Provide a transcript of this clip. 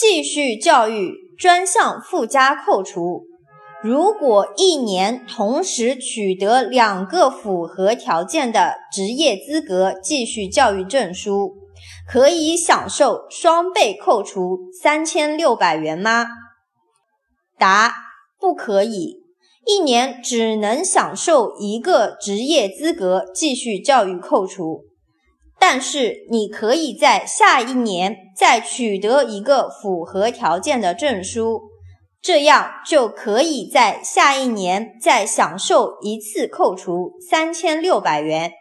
继续教育专项附加扣除。如果一年同时取得两个符合条件的职业资格继续教育证书，可以享受双倍扣除三千六百元吗？答：不可以。一年只能享受一个职业资格继续教育扣除，但是你可以在下一年再取得一个符合条件的证书。这样就可以在下一年再享受一次扣除三千六百元。